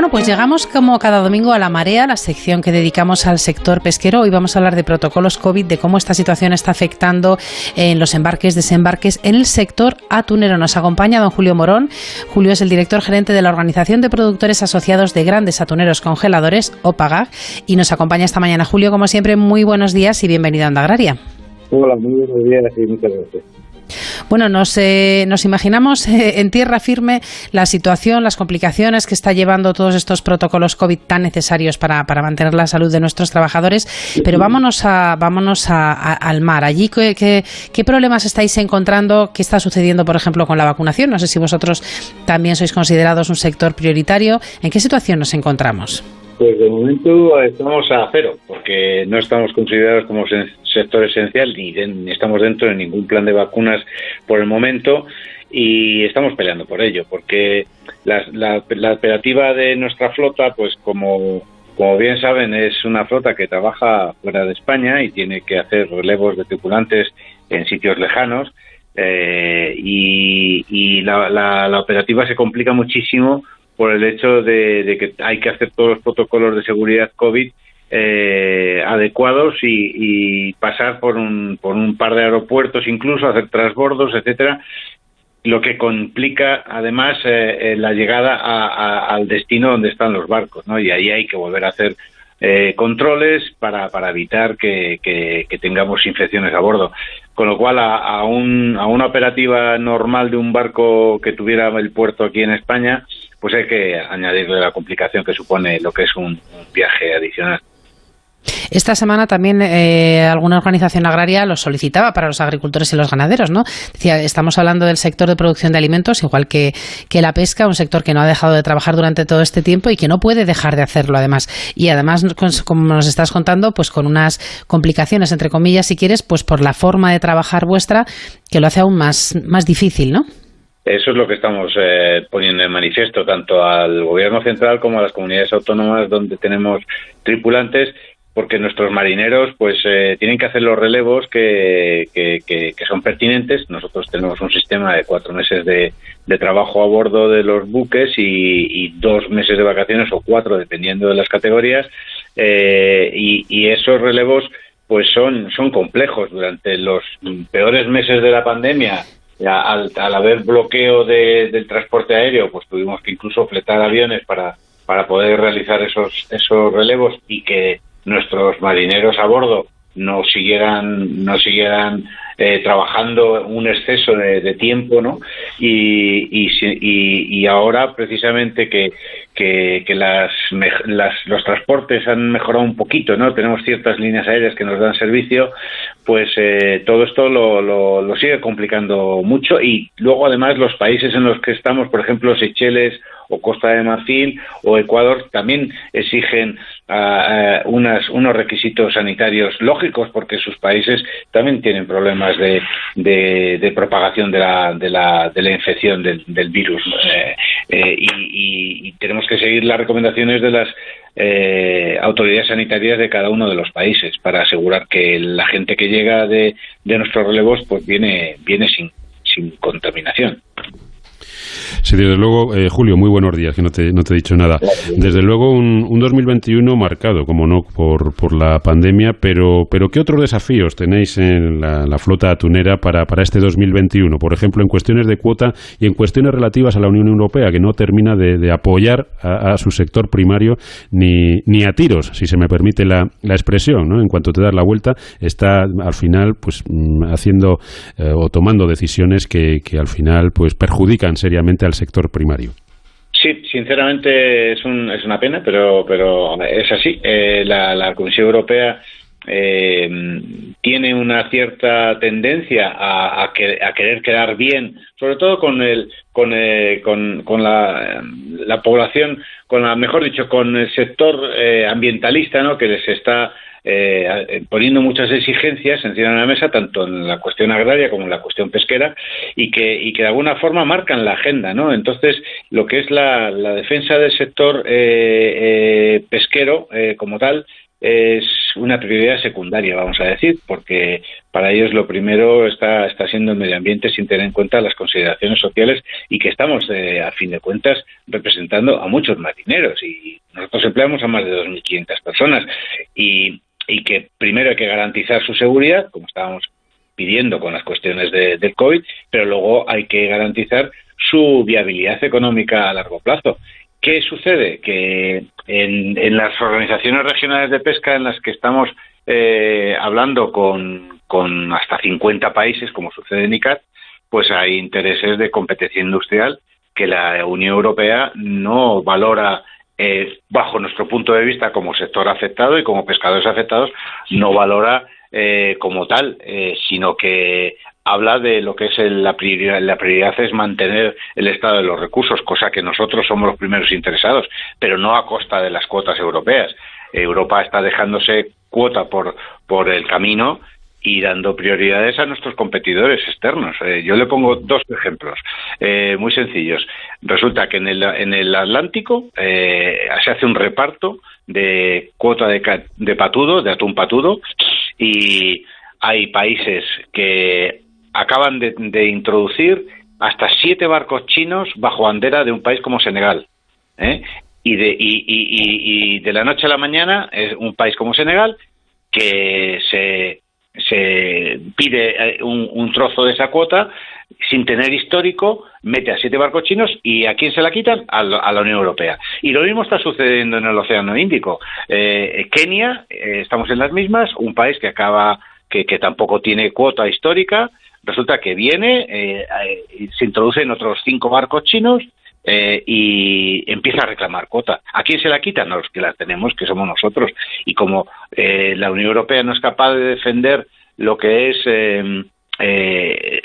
Bueno, pues llegamos como cada domingo a la marea, la sección que dedicamos al sector pesquero. Hoy vamos a hablar de protocolos COVID, de cómo esta situación está afectando en los embarques, desembarques en el sector atunero. Nos acompaña don Julio Morón. Julio es el director gerente de la Organización de Productores Asociados de Grandes Atuneros Congeladores, OPAGAG, y nos acompaña esta mañana. Julio, como siempre, muy buenos días y bienvenido a Onda Agraria. Hola, muy buenos días y muchas gracias. Bueno, nos, eh, nos imaginamos eh, en tierra firme la situación, las complicaciones que está llevando todos estos protocolos COVID tan necesarios para, para mantener la salud de nuestros trabajadores, pero vámonos, a, vámonos al mar. Allí, ¿qué, ¿qué, problemas estáis encontrando? ¿Qué está sucediendo, por ejemplo, con la vacunación? No sé si vosotros también sois considerados un sector prioritario. ¿En qué situación nos encontramos? Pues de momento estamos a cero, porque no estamos considerados como sector esencial ni, estamos dentro de ningún plan de vacunas por el momento y estamos peleando por ello, porque la, operativa de nuestra flota, pues como, como bien saben, es una flota que trabaja fuera de España y tiene que hacer relevos de tripulantes en sitios lejanos. Eh, y, la, operativa se complica muchísimo por el hecho de, que hay que hacer todos los protocolos de seguridad COVID eh, adecuados y, pasar por un, por un par de aeropuertos, incluso hacer transbordos, etcétera, lo que complica además eh, eh, la llegada al destino donde están los barcos, ¿no? Y ahí hay que volver a hacer controles para, para evitar que, tengamos infecciones a bordo. Con lo cual, a, a, un, a una operativa normal de un barco que tuviera el puerto aquí en España, pues hay que añadirle la complicación que supone lo que es un, viaje adicional. Esta semana también eh, alguna organización agraria lo solicitaba para los agricultores y los ganaderos, ¿no? Decía, estamos hablando del sector de producción de alimentos, igual que, que, la pesca, un sector que no ha dejado de trabajar durante todo este tiempo y que no puede dejar de hacerlo, además. Y además, como nos estás contando, pues con unas complicaciones, entre comillas, si quieres, pues por la forma de trabajar vuestra, que lo hace aún más, más difícil, ¿no? Eso es lo que estamos eh, poniendo en manifiesto tanto al gobierno central como a las comunidades autónomas donde tenemos tripulantes porque nuestros marineros pues eh, tienen que hacer los relevos que, que, son pertinentes. Nosotros tenemos un sistema de cuatro meses de, trabajo a bordo de los buques y, dos meses de vacaciones o cuatro dependiendo de las categorías eh, y, y, esos relevos pues son, son complejos. Durante los peores meses de la pandemia al, haber bloqueo del transporte aéreo, pues tuvimos que incluso fletar aviones para, para poder realizar esos, esos relevos y que nuestros marineros a bordo no siguieran no siguieran eh, trabajando un exceso de, tiempo no y, y, y, ahora precisamente que, que, las, los transportes han mejorado un poquito no tenemos ciertas líneas aéreas que nos dan servicio pues eh, todo esto lo, lo, lo sigue complicando mucho y luego además los países en los que estamos por ejemplo Seychelles o Costa de Marfil o Ecuador también exigen uh, unas, unos requisitos sanitarios lógicos porque sus países también tienen problemas de, de, propagación de la, de, la, de la infección del, virus eh, eh, y, tenemos que seguir las recomendaciones de las eh, autoridades sanitarias de cada uno de los países para asegurar que la gente que llega de, de nuestros relevos pues viene viene sin contaminación. Sí, desde luego, eh, Julio, muy buenos días, que no te, no te he dicho nada. Desde luego, un, un 2021 marcado, como no, por, por la pandemia, pero, pero ¿qué otros desafíos tenéis en la, flota atunera para, para este 2021? Por ejemplo, en cuestiones de cuota y en cuestiones relativas a la Unión Europea, que no termina de, apoyar a, su sector primario ni, ni a tiros, si se me permite la, la expresión, ¿no? En cuanto te das la vuelta, está al final, pues, mm, haciendo eh, o tomando decisiones que, que al final, pues, perjudican seriamente al sector primario. Sí, sinceramente es, un, es una pena, pero, pero es así. Eh, la, la Comisión Europea eh, tiene una cierta tendencia a, querer quedar bien, sobre todo con el con, eh, con, la, la, población, con la, mejor dicho, con el sector eh, ambientalista, ¿no? Que les está eh, poniendo muchas exigencias encima de la mesa, tanto en la cuestión agraria como en la cuestión pesquera, y que, de alguna forma marcan la agenda, ¿no? Entonces, lo que es la, la defensa del sector eh, pesquero como tal, es una prioridad secundaria, vamos a decir, porque para ellos lo primero está, está siendo el medio ambiente sin tener en cuenta las consideraciones sociales y que estamos, eh, a fin de cuentas, representando a muchos marineros y nosotros empleamos a más de 2.500 personas y, y que primero hay que garantizar su seguridad, como estábamos pidiendo con las cuestiones de, del COVID, pero luego hay que garantizar su viabilidad económica a largo plazo. ¿Qué sucede? Que en, las organizaciones regionales de pesca en las que estamos eh, hablando con, con, hasta 50 países, como sucede en ICAT, pues hay intereses de competencia industrial que la Unión Europea no valora eh, bajo nuestro punto de vista como sector afectado y como pescadores afectados, no valora eh, como tal, sino que habla de lo que es la prioridad. La prioridad es mantener el estado de los recursos, cosa que nosotros somos los primeros interesados, pero no a costa de las cuotas europeas. Europa está dejándose cuota por, por el camino y dando prioridades a nuestros competidores externos. Eh, yo le pongo dos ejemplos eh, muy sencillos. Resulta que en el, en el Atlántico eh, se hace un reparto de cuota de, de patudo, de atún patudo, y hay países que acaban de, introducir hasta siete barcos chinos bajo bandera de un país como Senegal. ¿eh? Y, de, y, de la noche a la mañana es un país como Senegal que se, se pide eh, un, trozo de esa cuota sin tener histórico, mete a siete barcos chinos y ¿a quién se la quitan? A la, Unión Europea. Y lo mismo está sucediendo en el Océano Índico. Eh, Kenia, estamos en las mismas, un país que acaba, que, que tampoco tiene cuota histórica, resulta que viene, eh, eh, se introducen otros cinco barcos chinos eh, y empieza a reclamar cuota. ¿A quién se la quitan? los que la tenemos, que somos nosotros. Y como la Unión Europea no es capaz de defender lo que es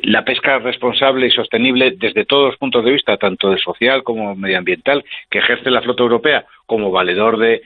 la pesca responsable y sostenible desde todos los puntos de vista, tanto de social como medioambiental, que ejerce la flota europea como valedor de,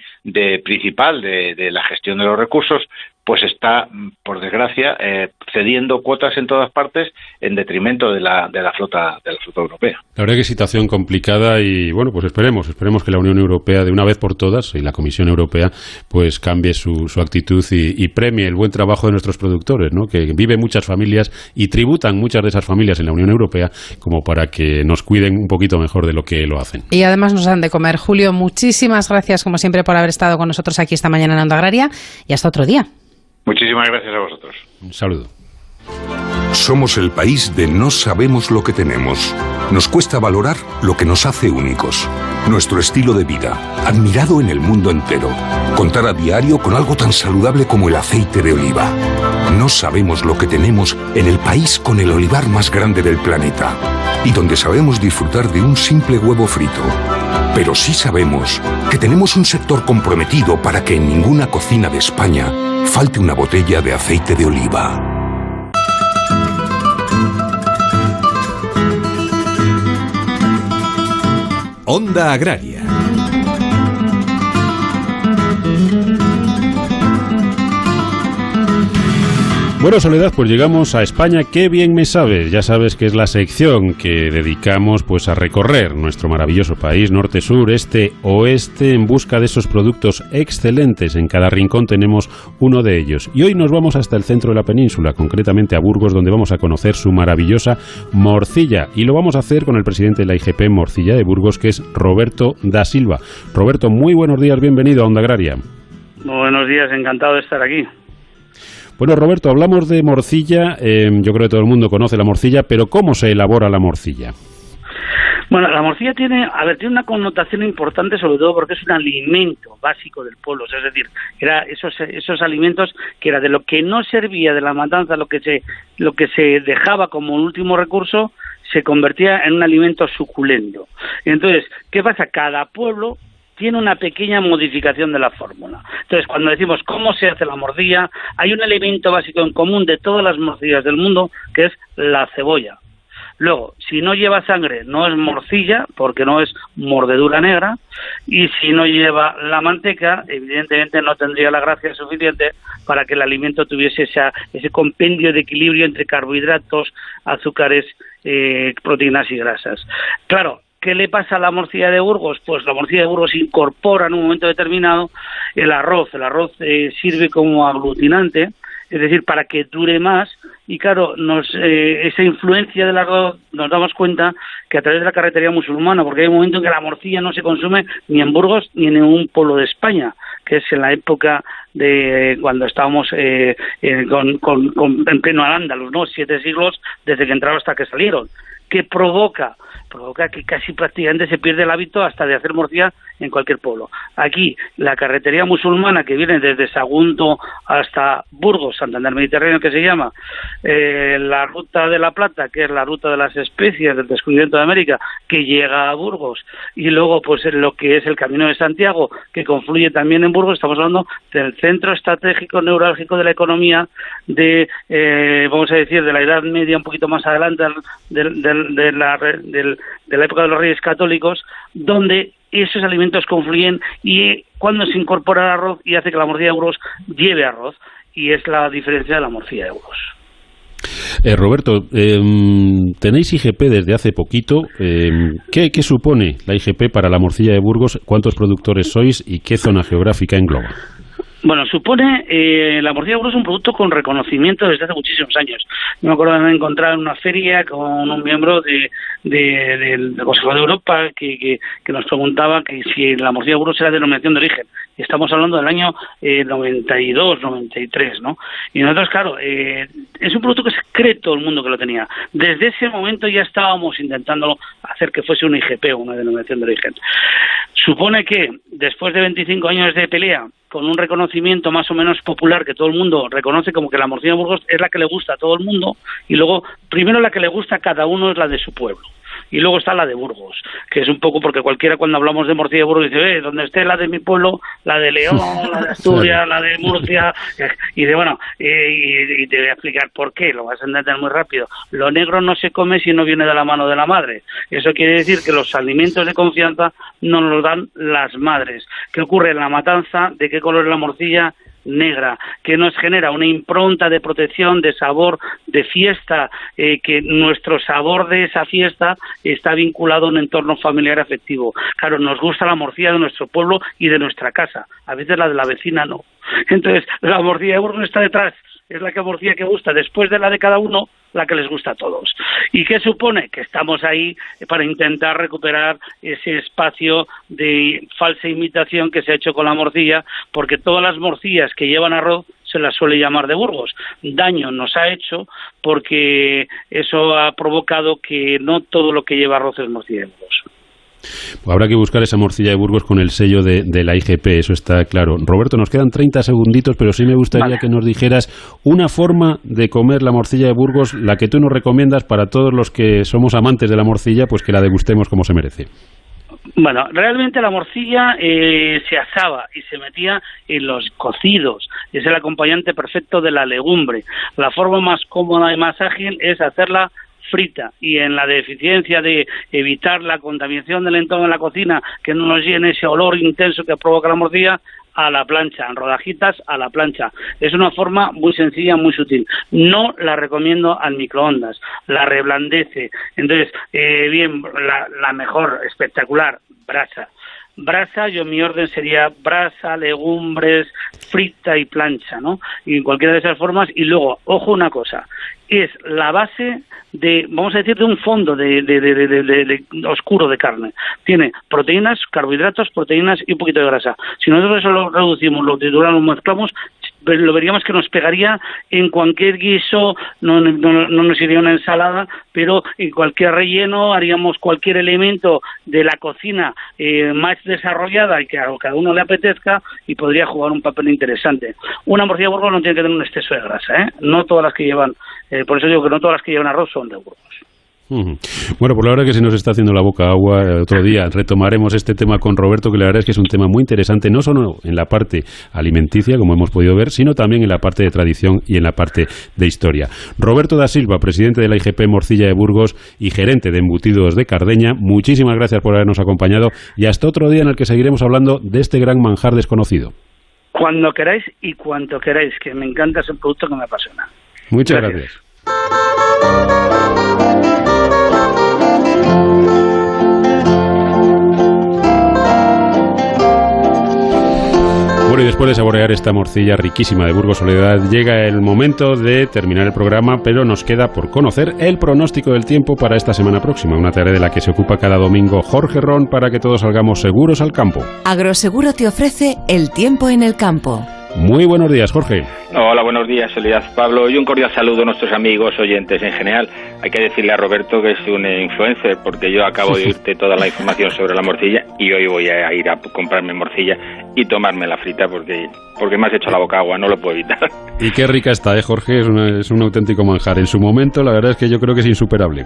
principal de, la gestión de los recursos, pues está, por desgracia, eh, cediendo cuotas en todas partes en detrimento de la, de la flota de la flota europea. La verdad que situación complicada y bueno, pues esperemos, esperemos que la Unión Europea de una vez por todas y la Comisión Europea pues cambie su, su actitud y, premie el buen trabajo de nuestros productores, ¿no? Que viven muchas familias y tributan muchas de esas familias en la Unión Europea como para que nos cuiden un poquito mejor de lo que lo hacen. Y además nos han de comer. Julio, muchísimas gracias como siempre por haber estado con nosotros aquí esta mañana en Onda Agraria y hasta otro día. Muchísimas gracias a vosotros. Un saludo. Somos el país de no sabemos lo que tenemos. Nos cuesta valorar lo que nos hace únicos. Nuestro estilo de vida, admirado en el mundo entero. Contar a diario con algo tan saludable como el aceite de oliva. No sabemos lo que tenemos en el país con el olivar más grande del planeta. Y donde sabemos disfrutar de un simple huevo frito. Pero sí sabemos que tenemos un sector comprometido para que en ninguna cocina de España falte una botella de aceite de oliva. Onda Agraria Bueno, Soledad, pues llegamos a España. Qué bien me sabes. Ya sabes que es la sección que dedicamos pues a recorrer nuestro maravilloso país, norte, sur, este, oeste, en busca de esos productos excelentes. En cada rincón tenemos uno de ellos. Y hoy nos vamos hasta el centro de la península, concretamente a Burgos, donde vamos a conocer su maravillosa morcilla. Y lo vamos a hacer con el presidente de la IGP Morcilla de Burgos, que es Roberto da Silva. Roberto, muy buenos días, bienvenido a Onda Agraria. Buenos días, encantado de estar aquí. Bueno, Roberto, hablamos de morcilla. Em, yo creo que todo el mundo conoce la morcilla, pero ¿cómo se elabora la morcilla? Bueno, la morcilla tiene, a ver, tiene una connotación importante, sobre todo porque es un alimento básico del pueblo, es decir, era esos esos alimentos que era de lo que no servía de la matanza, lo que se lo que se dejaba como último recurso, se convertía en un alimento suculento. Entonces, ¿qué pasa? Cada pueblo tiene una pequeña modificación de la fórmula. Entonces, cuando decimos cómo se hace la morcilla, hay un elemento básico en común de todas las morcillas del mundo, que es la cebolla. Luego, si no lleva sangre, no es morcilla, porque no es mordedura negra, y si no lleva la manteca, evidentemente no tendría la gracia suficiente para que el alimento tuviese ese compendio de equilibrio entre carbohidratos, azúcares, eh, proteínas y grasas. Claro, ¿Qué le pasa a la morcilla de Burgos? Pues la morcilla de Burgos incorpora en un momento determinado el arroz. El arroz eh, sirve como aglutinante, es decir, para que dure más. Y claro, nos, eh, esa influencia del arroz nos damos cuenta que a través de la carretería musulmana, porque hay un momento en que la morcilla no se consume ni en Burgos ni en ningún pueblo de España, que es en la época de cuando estábamos eh, en pleno al ¿no? Siete siglos desde que entraron hasta que salieron. ¿Qué provoca? Provoca que casi prácticamente se pierde el hábito hasta de hacer morcilla en cualquier pueblo. Aquí, la carretería musulmana que viene desde Sagunto hasta Burgos, Santander Mediterráneo que se llama, eh, la ruta de la Plata, que es la ruta de las especies del descubrimiento de América, que llega a Burgos, y luego pues lo que es el Camino de Santiago, que confluye también en Burgos, estamos hablando del centro estratégico neurálgico de la economía, de, eh, vamos a decir, de la Edad Media un poquito más adelante de, la, de la época de los reyes católicos, donde esos alimentos confluyen y cuando se incorpora el arroz y hace que la morcilla de euros lleve arroz y es la diferencia de la morcilla de euros. Eh, Roberto, em, tenéis IGP desde hace poquito. Em, ¿qué, ¿Qué supone la IGP para la morcilla de Burgos? ¿Cuántos productores sois y qué zona geográfica engloba? Bueno, supone, eh, la morcilla de es un producto con reconocimiento desde hace muchísimos años. me acuerdo de encontrado en una feria con un miembro de, del Consejo de Europa que, que, nos preguntaba que si la morcilla de era denominación de origen. Estamos hablando del año eh, 92, 93, ¿no? Y nosotros, claro, eh, es un producto que se cree todo el mundo que lo tenía. Desde ese momento ya estábamos intentando hacer que fuese un IGP, una denominación de origen. Supone que después de 25 años de pelea, con un reconocimiento más o menos popular que todo el mundo reconoce como que la morcilla de Burgos es la que le gusta a todo el mundo y luego primero la que le gusta a cada uno es la de su pueblo y luego está la de Burgos, que es un poco porque cualquiera cuando hablamos de morcilla de Burgos dice, eh, donde esté la de mi pueblo, la de León, la de Asturias, la de Murcia, y de bueno, y, te voy a explicar por qué, lo vas a entender muy rápido. Lo negro no se come si no viene de la mano de la madre. Eso quiere decir que los alimentos de confianza no los dan las madres. ¿Qué ocurre en la matanza? ¿De qué color es la morcilla? Negra, que nos genera una impronta de protección, de sabor, de fiesta, eh, que nuestro sabor de esa fiesta está vinculado a un entorno familiar afectivo. Claro, nos gusta la morcilla de nuestro pueblo y de nuestra casa, a veces la de la vecina no. Entonces, la morcilla de Burgos está detrás es la que morcilla que gusta después de la de cada uno, la que les gusta a todos. ¿Y qué supone? Que estamos ahí para intentar recuperar ese espacio de falsa imitación que se ha hecho con la morcilla, porque todas las morcillas que llevan arroz se las suele llamar de Burgos. Daño nos ha hecho porque eso ha provocado que no todo lo que lleva arroz es morcilla de Burgos. Habrá que buscar esa morcilla de Burgos con el sello de, la IGP, eso está claro. Roberto, nos quedan 30 segunditos, pero sí me gustaría que nos dijeras una forma de comer la morcilla de Burgos, la que tú nos recomiendas para todos los que somos amantes de la morcilla, pues que la degustemos como se merece. Bueno, realmente la morcilla eh, se asaba y se metía en los cocidos. Es el acompañante perfecto de la legumbre. La forma más cómoda y más ágil es hacerla frita y en la deficiencia de evitar la contaminación del entorno de la cocina, que no nos llene ese olor intenso que provoca la morcilla, a la plancha, en rodajitas a la plancha. Es una forma muy sencilla, muy sutil. No la recomiendo al microondas, la reblandece. Entonces, eh, bien, la, la mejor, espectacular, brasa brasa, yo mi orden sería brasa, legumbres, frita y plancha, ¿no? Y en cualquiera de esas formas. Y luego, ojo una cosa, es la base de, vamos a decir, de un fondo de, de, de, oscuro de carne. Tiene proteínas, carbohidratos, proteínas y un poquito de grasa. Si nosotros eso lo reducimos, lo trituramos, lo mezclamos, lo veríamos que nos pegaría en cualquier guiso, no, no, nos iría una ensalada, pero en cualquier relleno haríamos cualquier elemento de la cocina eh, más desarrollada y que a cada uno le apetezca y podría jugar un papel interesante. Una morcilla de Burgos no tiene que tener un exceso de grasa, ¿eh? no todas las que llevan, eh, por eso digo que no todas las que llevan arroz son de Burgos. Bueno, por la hora que se nos está haciendo la boca agua, eh, otro día retomaremos este tema con Roberto, que la verdad es que es un tema muy interesante, no solo en la parte alimenticia, como hemos podido ver, sino también en la parte de tradición y en la parte de historia. Roberto da Silva, presidente de la IGP Morcilla de Burgos y gerente de embutidos de Cardeña, muchísimas gracias por habernos acompañado y hasta otro día en el que seguiremos hablando de este gran manjar desconocido. Cuando queráis y cuanto queráis, que me encanta ese producto que me apasiona. Muchas gracias. Después de saborear esta morcilla riquísima de Burgos Soledad, llega el momento de terminar el programa, pero nos queda por conocer el pronóstico del tiempo para esta semana próxima, una tarea de la que se ocupa cada domingo Jorge Ron para que todos salgamos seguros al campo. Agroseguro te ofrece el tiempo en el campo. Muy buenos días, Jorge. Hola, buenos días, Soledad Pablo, y un cordial saludo a nuestros amigos oyentes en general. Hay que decirle a Roberto que es un influencer, porque yo acabo de oírte toda la información sobre la morcilla y hoy voy a ir a comprarme morcilla y tomarme la frita porque, porque me has hecho la boca agua, no lo puedo evitar. Y qué rica está, ¿eh, Jorge? Es, es un auténtico manjar. En su momento, la verdad es que yo creo que es insuperable.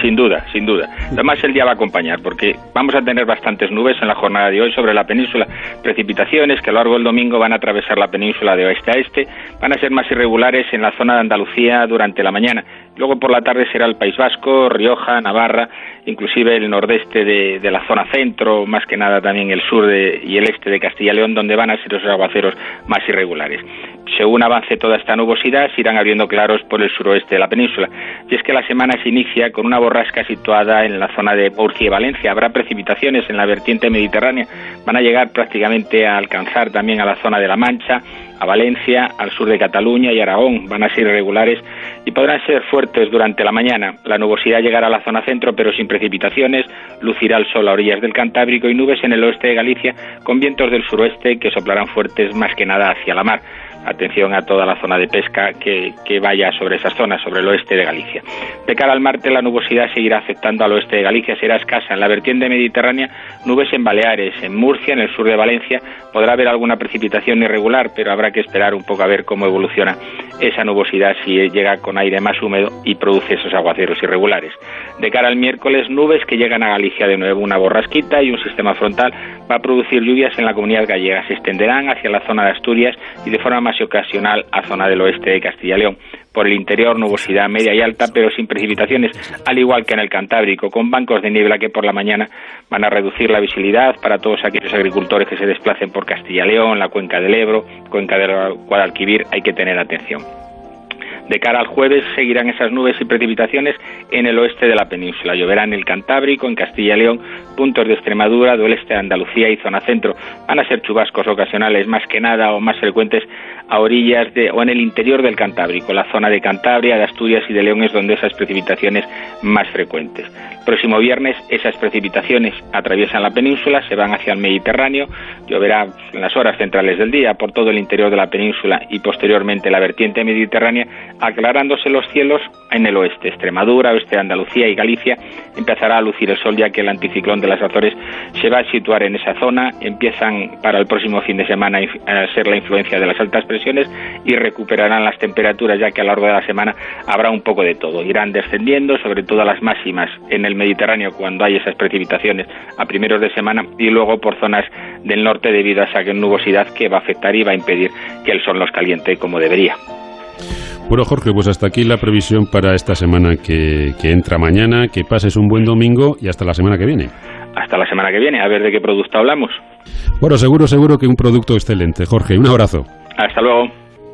Sin duda, sin duda. Además, el día va a acompañar porque vamos a tener bastantes nubes en la jornada de hoy sobre la península. Precipitaciones que a lo largo del domingo van a atravesar la península de oeste a este. Van a ser más irregulares en la zona de Andalucía durante la mañana. Luego por la tarde será el País Vasco, Rioja, Navarra, inclusive el nordeste de, la zona centro, más que nada también el sur y el este de Castilla y León, donde van a ser los aguaceros más irregulares. Según avance toda esta nubosidad, se irán abriendo claros por el suroeste de la península. Y es que la semana se inicia con una borrasca situada en la zona de Murcia y Valencia. Habrá precipitaciones en la vertiente mediterránea. Van a llegar prácticamente a alcanzar también a la zona de La Mancha, a Valencia, al sur de Cataluña y Aragón. Van a ser irregulares y podrán ser fuertes durante la mañana. La nubosidad llegará a la zona centro, pero sin precipitaciones. Lucirá el sol a orillas del Cantábrico y nubes en el oeste de Galicia, con vientos del suroeste que soplarán fuertes más que nada hacia la mar atención a toda la zona de pesca que, vaya sobre esas zonas, sobre el oeste de Galicia. De cara al martes, la nubosidad seguirá afectando al oeste de Galicia, será escasa. En la vertiente mediterránea, nubes en Baleares, en Murcia, en el sur de Valencia, podrá haber alguna precipitación irregular, pero habrá que esperar un poco a ver cómo evoluciona esa nubosidad si llega con aire más húmedo y produce esos aguaceros irregulares. De cara al miércoles, nubes que llegan a Galicia de nuevo, una borrasquita y un sistema frontal va a producir lluvias en la comunidad gallega. Se extenderán hacia la zona de Asturias y de forma más ocasional a zona del oeste de Castilla y León. Por el interior, nubosidad media y alta, pero sin precipitaciones, al igual que en el Cantábrico, con bancos de niebla que por la mañana van a reducir la visibilidad para todos aquellos agricultores que se desplacen por Castilla y León, la cuenca del Ebro, cuenca del Guadalquivir, hay que tener atención. De cara al jueves seguirán esas nubes y precipitaciones en el oeste de la península. Lloverá en el Cantábrico, en Castilla y León, puntos de Extremadura, del oeste de Andalucía y zona centro. Van a ser chubascos ocasionales más que nada o más frecuentes a orillas de, o en el interior del Cantábrico. La zona de Cantabria, de Asturias y de León es donde esas precipitaciones más frecuentes. Próximo viernes esas precipitaciones atraviesan la península, se van hacia el Mediterráneo, lloverá en las horas centrales del día por todo el interior de la península y posteriormente la vertiente mediterránea aclarándose los cielos en el oeste, Extremadura, oeste de Andalucía y Galicia, empezará a lucir el sol ya que el anticiclón de las Azores se va a situar en esa zona, empiezan para el próximo fin de semana a ser la influencia de las altas presiones y recuperarán las temperaturas ya que a lo largo de la semana habrá un poco de todo, irán descendiendo, sobre todo las máximas en el Mediterráneo cuando hay esas precipitaciones a primeros de semana y luego por zonas del norte debido a esa nubosidad que va a afectar y va a impedir que el sol los caliente como debería. Bueno, Jorge, pues hasta aquí la previsión para esta semana que, entra mañana. Que pases un buen domingo y hasta la semana que viene. Hasta la semana que viene, a ver de qué producto hablamos. Bueno, seguro, seguro que un producto excelente. Jorge, un abrazo. Hasta luego.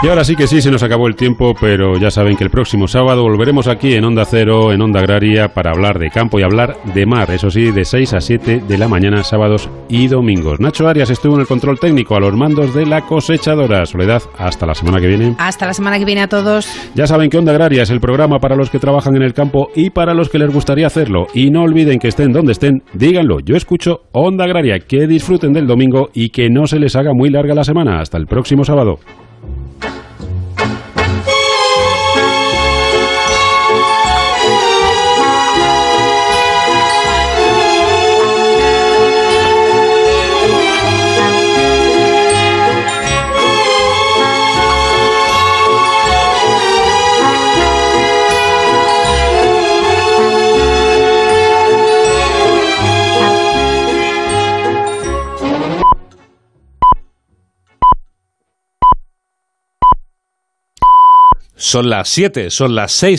Y ahora sí que sí, se nos acabó el tiempo, pero ya saben que el próximo sábado volveremos aquí en Onda Cero, en Onda Agraria, para hablar de campo y hablar de mar. Eso sí, de 6 a 7 de la mañana, sábados y domingos. Nacho Arias estuvo en el control técnico a los mandos de la cosechadora. Soledad, hasta la semana que viene. Hasta la semana que viene a todos. Ya saben que Onda Agraria es el programa para los que trabajan en el campo y para los que les gustaría hacerlo. Y no olviden que estén donde estén, díganlo. Yo escucho Onda Agraria. Que disfruten del domingo y que no se les haga muy larga la semana. Hasta el próximo sábado. Son las 7, son las 6.